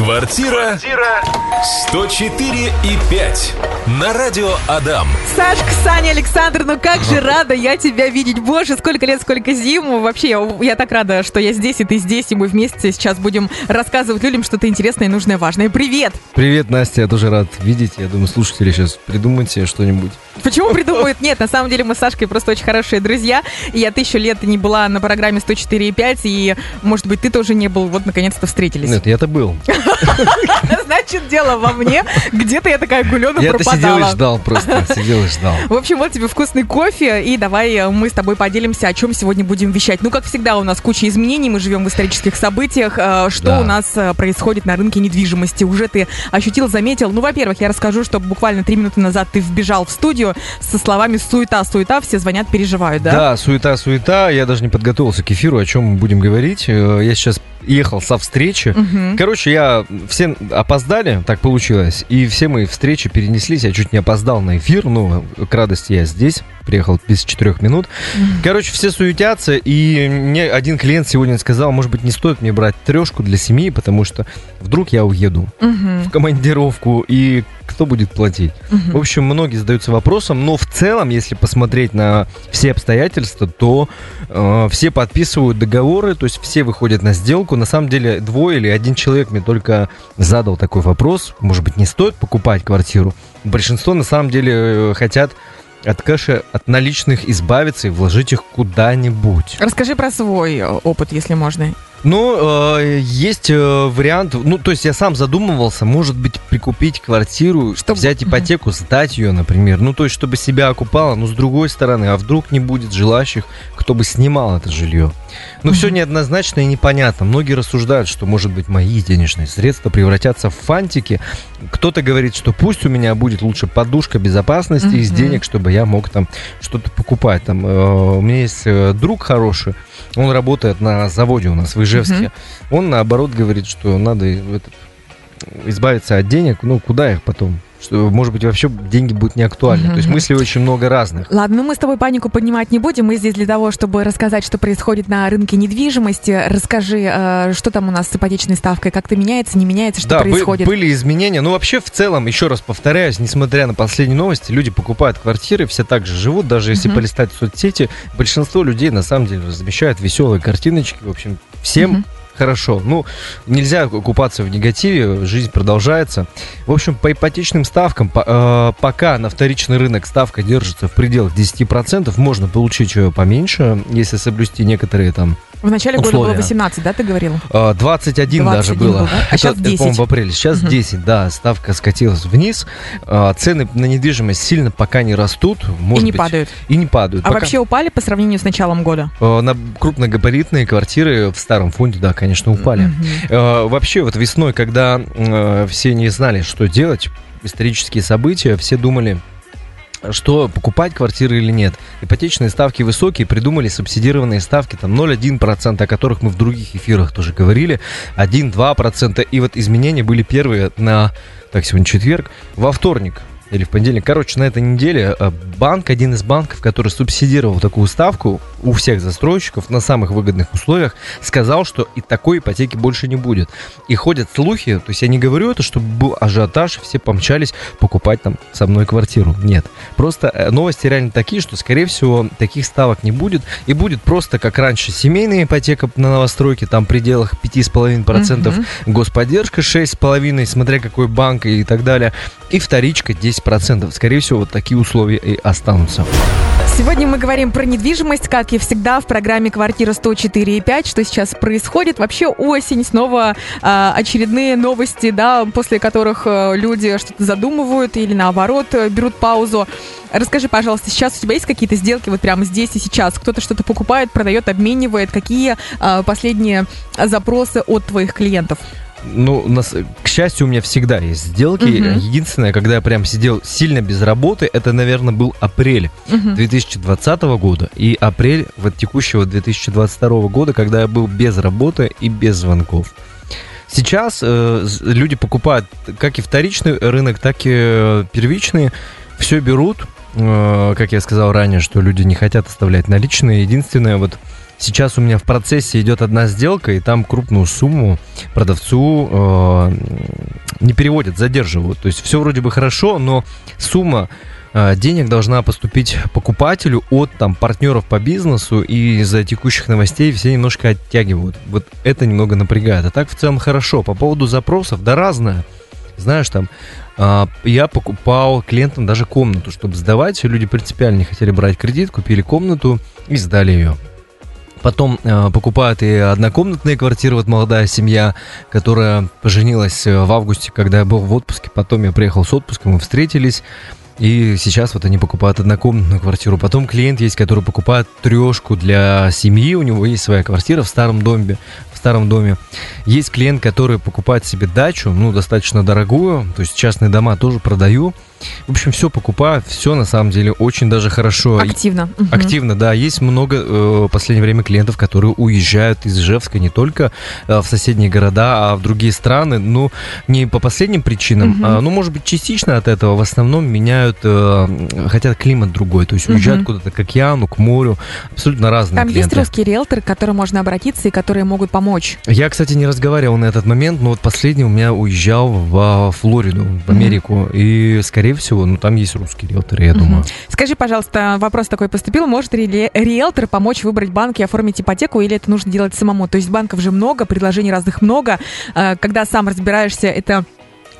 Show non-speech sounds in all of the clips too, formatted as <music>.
Квартира 104 и 5 на радио Адам. Сашка, Саня, Александр, ну как же рада я тебя видеть. Боже, сколько лет, сколько зим. Вообще, я, я так рада, что я здесь, и ты здесь, и мы вместе сейчас будем рассказывать людям что-то интересное, нужное, важное. Привет! Привет, Настя, я тоже рад видеть. Я думаю, слушатели сейчас придумают себе что-нибудь. Почему придумают? Нет, на самом деле мы с Сашкой просто очень хорошие друзья. И я тысячу лет не была на программе 104,5, и, может быть, ты тоже не был. Вот, наконец-то встретились. Нет, я-то был. <laughs> <laughs> Значит, дело во мне. Где-то я такая гулена Я-то сидел и пропадала. ждал просто, <laughs> сидел и ждал. В общем, вот тебе вкусный кофе, и давай э, мы с тобой поделимся, о чем сегодня будем вещать. Ну, как всегда, у нас куча изменений, мы живем в исторических событиях. Э, Что Да. у нас э, происходит на рынке недвижимости? Уже ты ощутил, заметил? Ну, во-первых, я расскажу, что буквально три минуты назад ты вбежал в студию со словами «суета, суета», все звонят, переживают, да? Да, суета, суета. Я даже не подготовился к эфиру, о чем мы будем говорить. Я сейчас ехал со встречи. Мгм. Короче, я все опоздали, так получилось, и все мои встречи перенеслись. Я чуть не опоздал на эфир, ну, к радости я здесь, приехал без четырех минут. Короче, все суетятся, и мне один клиент сегодня сказал, может быть, не стоит мне брать трешку для семьи, потому что вдруг я уеду Мгм. в командировку, и кто будет платить? В общем, многие задаются вопросом, но в целом, если посмотреть на все обстоятельства, то э, все подписывают договоры, то есть все выходят на сделку. На самом деле, двое или один человек мне только задал такой вопрос, может быть, не стоит покупать квартиру. Большинство на самом деле э, хотят от кэша, от наличных избавиться и вложить их куда-нибудь. Расскажи про свой э, опыт, если можно. Ну, э, есть э, вариант, ну, то есть я сам задумывался, может быть, прикупить квартиру, Чтоб- взять ипотеку, сдать ее, например, ну, то есть, чтобы себя окупало, но с другой стороны, а вдруг не будет желающих, кто бы снимал это жилье. Ну, все неоднозначно и непонятно. Многие рассуждают, что, может быть, мои денежные средства превратятся в фантики. Кто-то говорит, что пусть у меня будет лучше подушка безопасности из денег, чтобы я мог там что-то покупать. Там, э, у меня есть э, друг хороший, он работает на заводе у нас в Ижевске. Он, наоборот, говорит, что надо этот, избавиться от денег. Ну, куда их потом? Что, может быть, вообще деньги будут не актуальны. То есть мыслей очень много разных. Ладно, ну мы с тобой панику поднимать не будем. Мы здесь для того, чтобы рассказать, что происходит на рынке недвижимости. Расскажи, э, что там у нас с ипотечной ставкой, как-то меняется, не меняется, что да, бы- происходит. были изменения. Ну, вообще, в целом, еще раз повторяюсь, несмотря на последние новости, люди покупают квартиры, все так же живут. Даже если Мгм. полистать соцсети, большинство людей, на самом деле, размещают веселые картиночки. В общем, всем Мгм. Хорошо. Ну, нельзя купаться в негативе, жизнь продолжается. В общем, по ипотечным ставкам, по- э, пока на вторичный рынок ставка держится в пределах 10%, можно получить ее поменьше, если соблюсти некоторые там В начале года было условия. 18, да, ты говорил? а, 21 даже 21 было. был, да? А Это- это, 10. по-моему, в апреле. Сейчас Мгм. 10, да. Ставка скатилась вниз. А, Цены на недвижимость сильно пока не растут. Может И не быть, падают. И не падают. А Пока, вообще упали по сравнению с началом года? э, на крупногабаритные квартиры в старом фонде, да, конечно, упали. Э, Вообще, вот весной, когда э, все не знали, что делать, исторические события, все думали, что покупать квартиры или нет. Ипотечные ставки высокие, придумали субсидированные ставки, там 0,1%, о которых мы в других эфирах тоже говорили, 1-2%. И вот изменения были первые на, так, сегодня четверг, во вторник или в понедельник. Короче, на этой неделе э, банк, один из банков, который субсидировал такую ставку у всех застройщиков на самых выгодных условиях, сказал, что и такой ипотеки больше не будет. И ходят слухи, то есть я не говорю это, чтобы был ажиотаж, все помчались покупать там со мной квартиру. Нет. Просто э, новости реально такие, что, скорее всего, таких ставок не будет. И будет просто, как раньше, семейная ипотека на новостройке, там в пределах 5,5%, Мгм. господдержка 6,5%, смотря какой банк и так далее, и вторичка 10%. Скорее всего, вот такие условия и останутся. Сегодня мы говорим про недвижимость, как и всегда в программе «Квартира 104,5». Что сейчас происходит? Вообще осень, снова а, очередные новости, да, после которых э, люди что-то задумывают или наоборот э, берут паузу. Расскажи, пожалуйста, сейчас у тебя есть какие-то сделки вот прямо здесь и сейчас? Кто-то что-то покупает, продает, обменивает? Какие а, последние запросы от твоих клиентов? Ну, нас, к счастью, у меня всегда есть сделки. Мгм. Единственное, когда я прям сидел сильно без работы, это, наверное, был апрель Мгм. 2020 года и апрель вот текущего 2022 года, когда я был без работы и без звонков. Сейчас э, люди покупают как и вторичный рынок, так и э, первичный. Все берут, э, как я сказал ранее, что люди не хотят оставлять наличные. Единственное, вот сейчас у меня в процессе идет одна сделка, и там крупную сумму продавцу э, не переводят, задерживают. То есть все вроде бы хорошо, но сумма э, денег должна поступить покупателю от там партнеров по бизнесу, и из-за текущих новостей все немножко оттягивают. Вот это немного напрягает. А так в целом хорошо. По поводу запросов, да разное. Знаешь, там э, я покупал клиентам даже комнату, чтобы сдавать. Люди принципиально не хотели брать кредит, купили комнату и сдали ее. Потом э, покупают и однокомнатные квартиры, вот молодая семья, которая поженилась э, в августе, когда я был в отпуске. Потом я приехал с отпуска, мы встретились. И сейчас вот они покупают однокомнатную квартиру. Потом клиент есть, который покупает трешку для семьи. У него есть своя квартира в старом доме старом доме. Есть клиент, который покупает себе дачу, ну, достаточно дорогую, то есть частные дома тоже продаю. В общем, все покупаю, все на самом деле очень даже хорошо. Активно. Активно, да. Есть много э, в последнее время клиентов, которые уезжают из Ижевска не только э, в соседние города, а в другие страны. Ну, не по последним причинам, угу. а, ну, может быть, частично от этого. В основном меняют, э, хотят климат другой, то есть уезжают угу. куда-то к океану, к морю. Абсолютно разные Там клиенты. есть русские риэлторы, к которым можно обратиться и которые могут помочь? Я, кстати, не разговаривал на этот момент, но вот последний у меня уезжал в Флориду, в Америку. Угу. И, скорее всего, ну там есть русские риэлторы, я думаю. Скажи, пожалуйста, вопрос такой поступил. Может ли риэлтор помочь выбрать банк и оформить ипотеку, или это нужно делать самому? То есть банков же много, предложений разных много. Э, когда сам разбираешься, это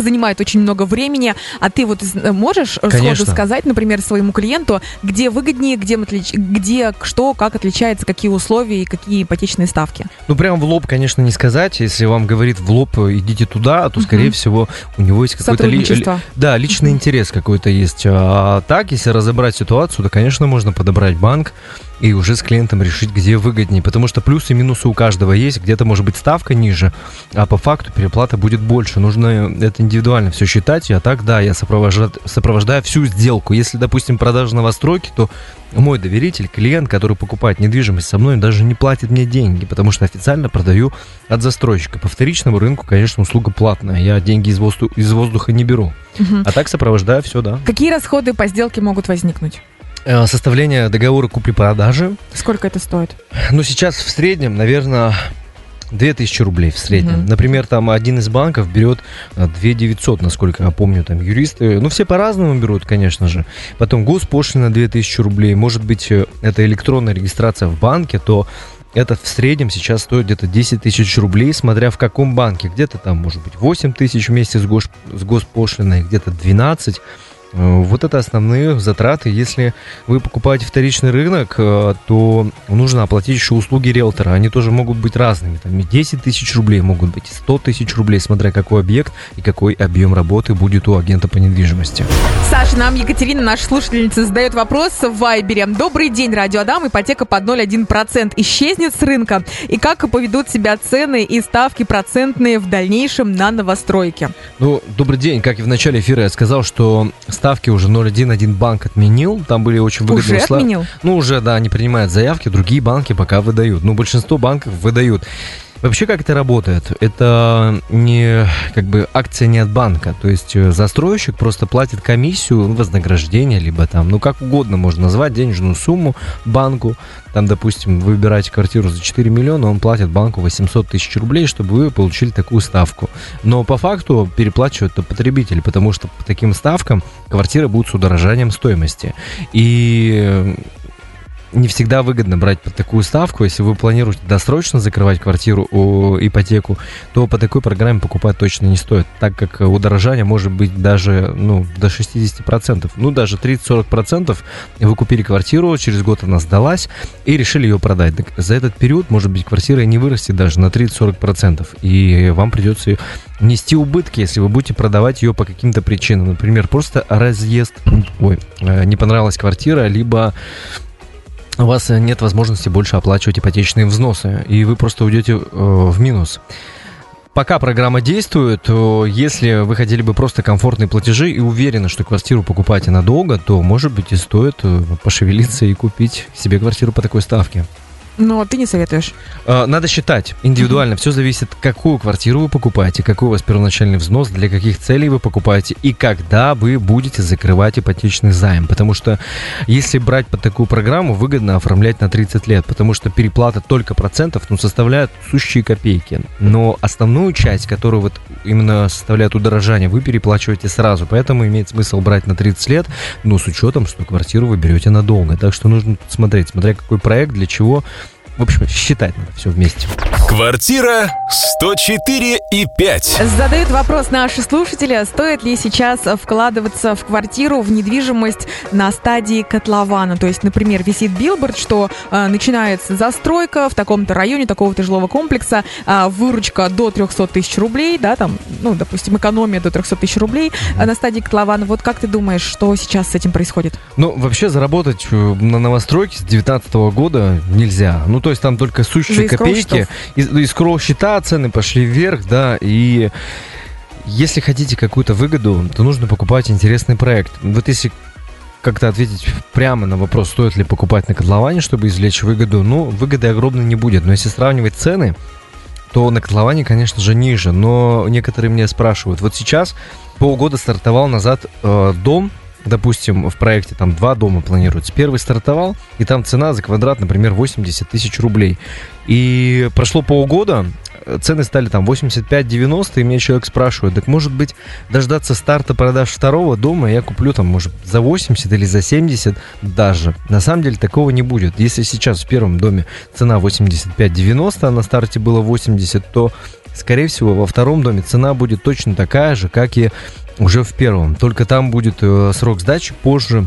занимает очень много времени, а ты вот можешь Конечно. сходу сказать, например, своему клиенту, где выгоднее, где, где что, как отличается, какие условия и какие ипотечные ставки? Ну, прям в лоб, конечно, не сказать. Если вам говорит в лоб, идите туда, то, скорее uh-huh. всего, у него есть какой-то ли, да, личный uh-huh. интерес какой-то есть. А так, если разобрать ситуацию, то, конечно, можно подобрать банк, и уже с клиентом решить, где выгоднее. Потому что плюсы и минусы у каждого есть. Где-то может быть ставка ниже, а по факту переплата будет больше. Нужно это индивидуально все считать. А так, да, я сопровождаю, сопровождаю всю сделку. Если, допустим, продажа новостройки, то мой доверитель, клиент, который покупает недвижимость со мной, даже не платит мне деньги, потому что официально продаю от застройщика. По вторичному рынку, конечно, услуга платная. Я деньги из воздуха, из воздуха не беру. Угу. А так сопровождаю все, да. Какие расходы по сделке могут возникнуть? Э, составление договора купли-продажи. Сколько это стоит? Ну, сейчас в среднем, наверное, 2000 рублей в среднем. Угу. Например, там один из банков берет 2900, э, насколько я помню, там юристы. Ну, все по-разному берут, конечно же. Потом госпошлина 2000 рублей. Может быть, э, это электронная регистрация в банке, то это в среднем сейчас стоит где-то 10 тысяч рублей, смотря в каком банке. Где-то там, может быть, 8 тысяч вместе с, гос, с госпошлиной, где-то 12. Э, вот это основные затраты. Если вы покупаете вторичный рынок, э, то нужно оплатить еще услуги риэлтора. Они тоже могут быть разными. Там и 10 тысяч рублей могут быть, и 100 тысяч рублей, смотря какой объект и какой объем работы будет у агента по недвижимости. Саша, нам Екатерина, наша слушательница, задает вопрос в Вайбере. Добрый день, Радио Адам. Ипотека под 0,1% исчезнет с рынка. И как поведут себя цены и ставки процентные в дальнейшем на новостройке? Ну, добрый день. Как и в начале эфира я сказал, что ставки уже 0,1 один банк отменил. Там были очень выгодные условия. Уже отменил? Ну, уже, да, они принимают заявки, другие банки пока выдают. Ну, большинство банков выдают. Вообще, как это работает? Это не как бы акция не от банка. То есть э, застройщик просто платит комиссию, вознаграждение, либо там, ну как угодно можно назвать, денежную сумму банку. Там, допустим, вы выбираете квартиру за 4 миллиона, он платит банку 800 тысяч рублей, чтобы вы получили такую ставку. Но по факту переплачивают это потребитель, потому что по таким ставкам квартиры будут с удорожанием стоимости. И не всегда выгодно брать под такую ставку. Если вы планируете досрочно закрывать квартиру, о, ипотеку, то по такой программе покупать точно не стоит, так как удорожание может быть даже ну, до 60%. Ну, даже 30-40%. Вы купили квартиру, через год она сдалась и решили ее продать. Так за этот период, может быть, квартира не вырастет даже на 30-40%. И вам придется нести убытки, если вы будете продавать ее по каким-то причинам. Например, просто разъезд, ой, э, не понравилась квартира, либо у вас нет возможности больше оплачивать ипотечные взносы, и вы просто уйдете э, в минус. Пока программа действует, то если вы хотели бы просто комфортные платежи и уверены, что квартиру покупаете надолго, то, может быть, и стоит э, пошевелиться и купить себе квартиру по такой ставке. Но ты не советуешь. А, Надо считать индивидуально. Все зависит, какую квартиру вы покупаете, какой у вас первоначальный взнос, для каких целей вы покупаете и когда вы будете закрывать ипотечный займ. Потому что если брать под такую программу, выгодно оформлять на 30 лет, потому что переплата только процентов ну, составляет сущие копейки. Но основную часть, которую вот именно составляет удорожание, вы переплачиваете сразу. Поэтому имеет смысл брать на 30 лет, но с учетом, что квартиру вы берете надолго. Так что нужно смотреть, смотря какой проект, для чего. В общем, считать надо все вместе. Квартира 104 и 5. Задают вопрос наши слушатели, стоит ли сейчас вкладываться в квартиру, в недвижимость на стадии котлована. То есть, например, висит билборд, что э, начинается застройка в таком-то районе, такого-то жилого комплекса, э, выручка до 300 тысяч рублей, да, там, ну, допустим, экономия до 300 тысяч рублей э, на стадии котлована. Вот как ты думаешь, что сейчас с этим происходит? Ну, вообще заработать э, на новостройке с 2019 года нельзя. Ну, то есть там только сущие копейки. Из, из счета цены пошли вверх, да, и если хотите какую-то выгоду, то нужно покупать интересный проект. Вот если как-то ответить прямо на вопрос, стоит ли покупать на котловане, чтобы извлечь выгоду, ну, выгоды огромной не будет. Но если сравнивать цены, то на котловане, конечно же, ниже. Но некоторые меня спрашивают, вот сейчас полгода стартовал назад э, дом, допустим, в проекте там два дома планируется. Первый стартовал, и там цена за квадрат, например, 80 тысяч рублей. И прошло полгода, цены стали там 85-90, и меня человек спрашивает, так может быть дождаться старта продаж второго дома, я куплю там, может, за 80 или за 70 даже. На самом деле такого не будет. Если сейчас в первом доме цена 85-90, а на старте было 80, то, скорее всего, во втором доме цена будет точно такая же, как и уже в первом. Только там будет э, срок сдачи позже.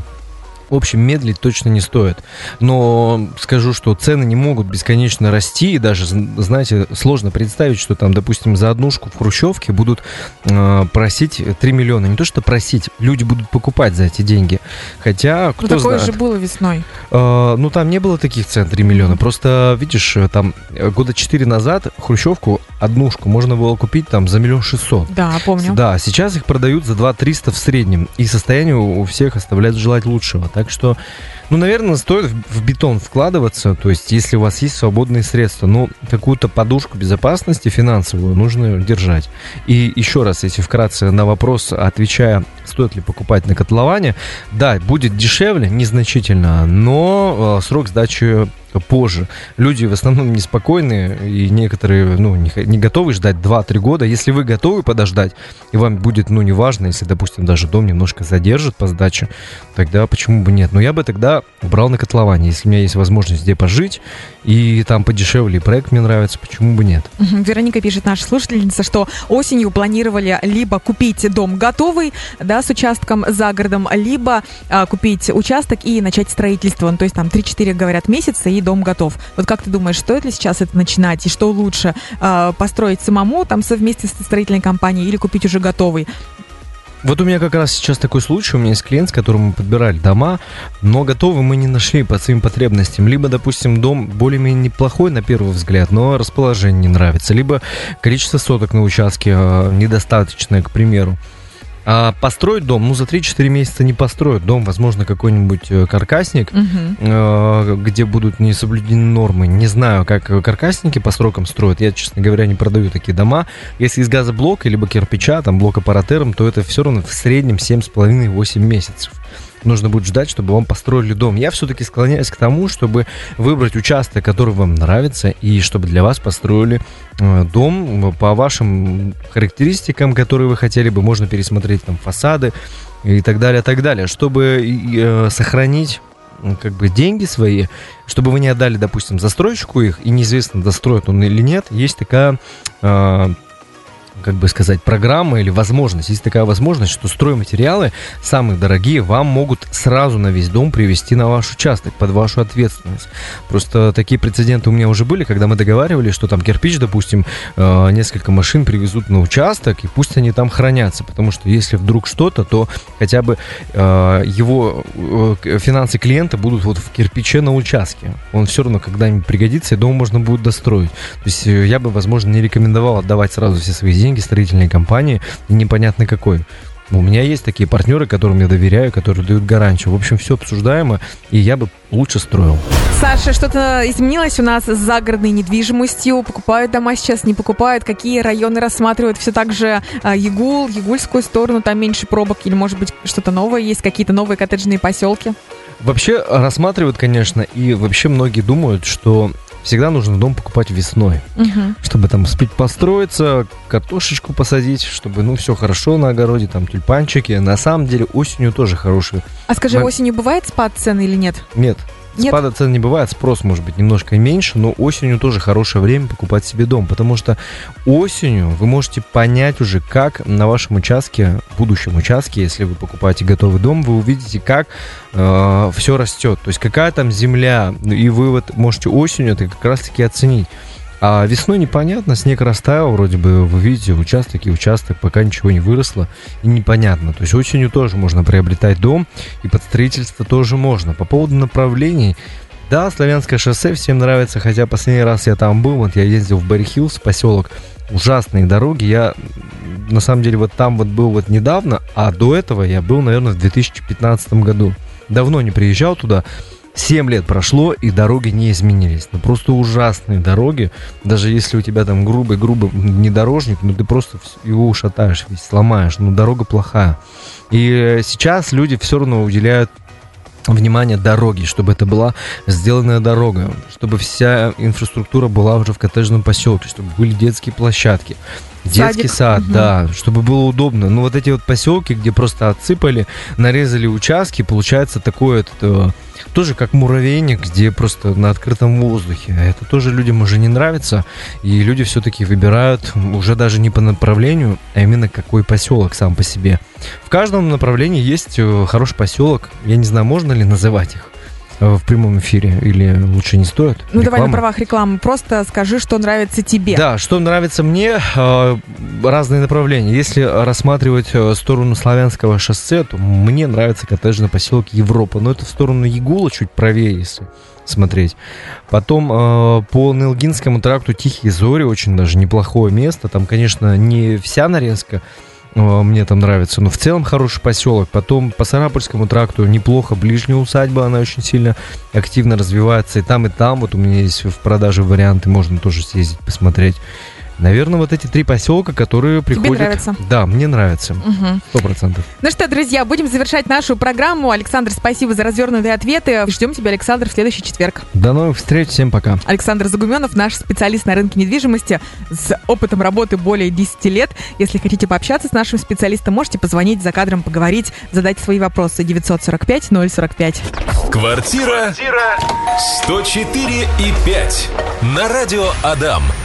В общем, медлить точно не стоит. Но скажу, что цены не могут бесконечно расти. И даже, знаете, сложно представить, что там, допустим, за однушку в Хрущевке будут э, просить 3 миллиона. Не то, что просить, люди будут покупать за эти деньги. Хотя, кто ну, такое знает. же было весной. Э, ну, там не было таких цен 3 миллиона. Просто, видишь, там э, года 4 назад Хрущевку, однушку, можно было купить там за миллион шестьсот. Да, помню. Да, сейчас их продают за 2 300 в среднем. И состояние у у всех оставляет желать лучшего. Так что, ну, наверное, стоит в бетон вкладываться. То есть, если у вас есть свободные средства, ну, какую-то подушку безопасности финансовую нужно держать. И еще раз, если вкратце на вопрос отвечая, стоит ли покупать на котловане, да, будет дешевле, незначительно, но э, срок сдачи позже. Люди в основном неспокойные, и некоторые, ну, не, не готовы ждать 2-3 года. Если вы готовы подождать, и вам будет, ну, неважно, если, допустим, даже дом немножко задержит по сдаче, тогда почему бы нет? Но я бы тогда брал на котловане, если у меня есть возможность где пожить, и там подешевле, и проект мне нравится, почему бы нет? Вероника пишет, наша слушательница, что осенью планировали либо купить дом готовый, да, с участком за городом, либо а, купить участок и начать строительство. Ну, то есть там 3-4, говорят, месяца, и дом готов. Вот как ты думаешь, стоит ли сейчас это начинать, и что лучше, а, построить самому, там, совместно с строительной компанией, или купить уже готовый? Вот у меня как раз сейчас такой случай, у меня есть клиент, с которым мы подбирали дома, но готовы мы не нашли по своим потребностям. Либо, допустим, дом более-менее неплохой на первый взгляд, но расположение не нравится, либо количество соток на участке э, недостаточное, к примеру. А построить дом, ну, за 3-4 месяца не построят дом, возможно, какой-нибудь э, каркасник, э, где будут не соблюдены нормы. Не знаю, как э, каркасники по срокам строят. Я, честно говоря, не продаю такие дома. Если из газоблока, либо кирпича, там, блока паратером, то это все равно в среднем 7,5-8 месяцев. Нужно будет ждать, чтобы вам построили дом. Я все-таки склоняюсь к тому, чтобы выбрать участок, который вам нравится, и чтобы для вас построили э, дом по вашим характеристикам, которые вы хотели бы. Можно пересмотреть там фасады и так далее, так далее, чтобы э, сохранить как бы деньги свои, чтобы вы не отдали, допустим, застройщику их, и неизвестно, достроит он или нет, есть такая, э, как бы сказать, программа или возможность, есть такая возможность, что стройматериалы, самые дорогие, вам могут сразу на весь дом привести на ваш участок, под вашу ответственность. Просто такие прецеденты у меня уже были, когда мы договаривались, что там кирпич, допустим, э, несколько машин привезут на участок, и пусть они там хранятся, потому что если вдруг что-то, то хотя бы э, его э, финансы клиента будут вот в кирпиче на участке. Он все равно когда-нибудь пригодится, и дом можно будет достроить. То есть я бы, возможно, не рекомендовал отдавать сразу все свои деньги строительной компании, непонятно какой. У меня есть такие партнеры, которым я доверяю, которые дают гарантию. В общем, все обсуждаемо, и я бы лучше строил. Саша, что-то изменилось у нас с загородной недвижимостью? Покупают дома сейчас, не покупают? Какие районы рассматривают? Все так же а, Ягул, Ягульскую сторону, там меньше пробок? Или, может быть, что-то новое есть? Какие-то новые коттеджные поселки? Вообще рассматривают, конечно, и вообще многие думают, что всегда нужно дом покупать весной, Мгм. чтобы там успеть построиться, картошечку посадить, чтобы, ну, все хорошо на огороде, там тюльпанчики. На самом деле осенью тоже хорошие. А скажи, Мы- осенью бывает спад цены или нет? Нет, Нет? спада цен не бывает, спрос может быть немножко меньше, но осенью тоже хорошее время покупать себе дом, потому что осенью вы можете понять уже, как на вашем участке, будущем участке, если вы покупаете готовый дом, вы увидите, как все растет, то есть какая там земля, и вы вот можете осенью это как раз-таки оценить. А весной непонятно, снег растаял, вроде бы вы видите участок и участок, пока ничего не выросло, и непонятно. То есть осенью тоже можно приобретать дом, и под строительство тоже можно. По поводу направлений, да, Славянское шоссе всем нравится, хотя последний раз я там был, вот я ездил в Берри Хиллз, поселок, ужасные дороги, я на самом деле вот там вот был вот недавно, а до этого я был, наверное, в 2015 году. Давно не приезжал туда, 7 лет прошло, и дороги не изменились. Ну, просто ужасные дороги. Даже если у тебя там грубый-грубый внедорожник, ну, ты просто его ушатаешь, весь сломаешь. Ну, дорога плохая. И э, сейчас люди все равно уделяют внимание дороге, чтобы это была сделанная дорога, чтобы вся инфраструктура была уже в коттеджном поселке, чтобы были детские площадки, детский Садик. сад, Мгм. да, чтобы было удобно. Ну вот эти вот поселки, где просто отсыпали, нарезали участки, получается такое этот, э, тоже как муравейник, где просто на открытом воздухе. А Это тоже людям уже не нравится, и люди все-таки выбирают уже даже не по направлению, а именно какой поселок сам по себе. В каждом направлении есть э, хороший поселок. Я не знаю, можно ли называть их в прямом эфире или лучше не стоит. Ну, давай на Реклама? правах рекламы. Просто скажи, что нравится тебе. Да, что нравится мне, э, разные направления. Если рассматривать э, сторону Славянского шоссе, то мне нравится коттеджный поселок Европа. Но это в сторону Ягула, чуть правее, если смотреть. Потом э, по Нелгинскому тракту Тихие Зори, очень даже неплохое место. Там, конечно, не вся нарезка, э, мне там нравится, но в целом хороший поселок. Потом по Сарапульскому тракту неплохо, ближняя усадьба, она очень сильно активно развивается. И там, и там, вот у меня есть в продаже варианты, можно тоже съездить, посмотреть. Наверное, вот эти три поселка, которые приходят... нравится? Да, мне нравится. Сто процентов. Ну что, друзья, будем завершать нашу программу. Александр, спасибо за развернутые ответы. Ждем тебя, Александр, в следующий четверг. До новых встреч, всем пока. Александр Загуменов, наш специалист на рынке недвижимости с опытом работы более 10 лет. Если хотите пообщаться с нашим специалистом, можете позвонить за кадром, поговорить, задать свои вопросы 945 045. Квартира 104 и 5 на радио Адам.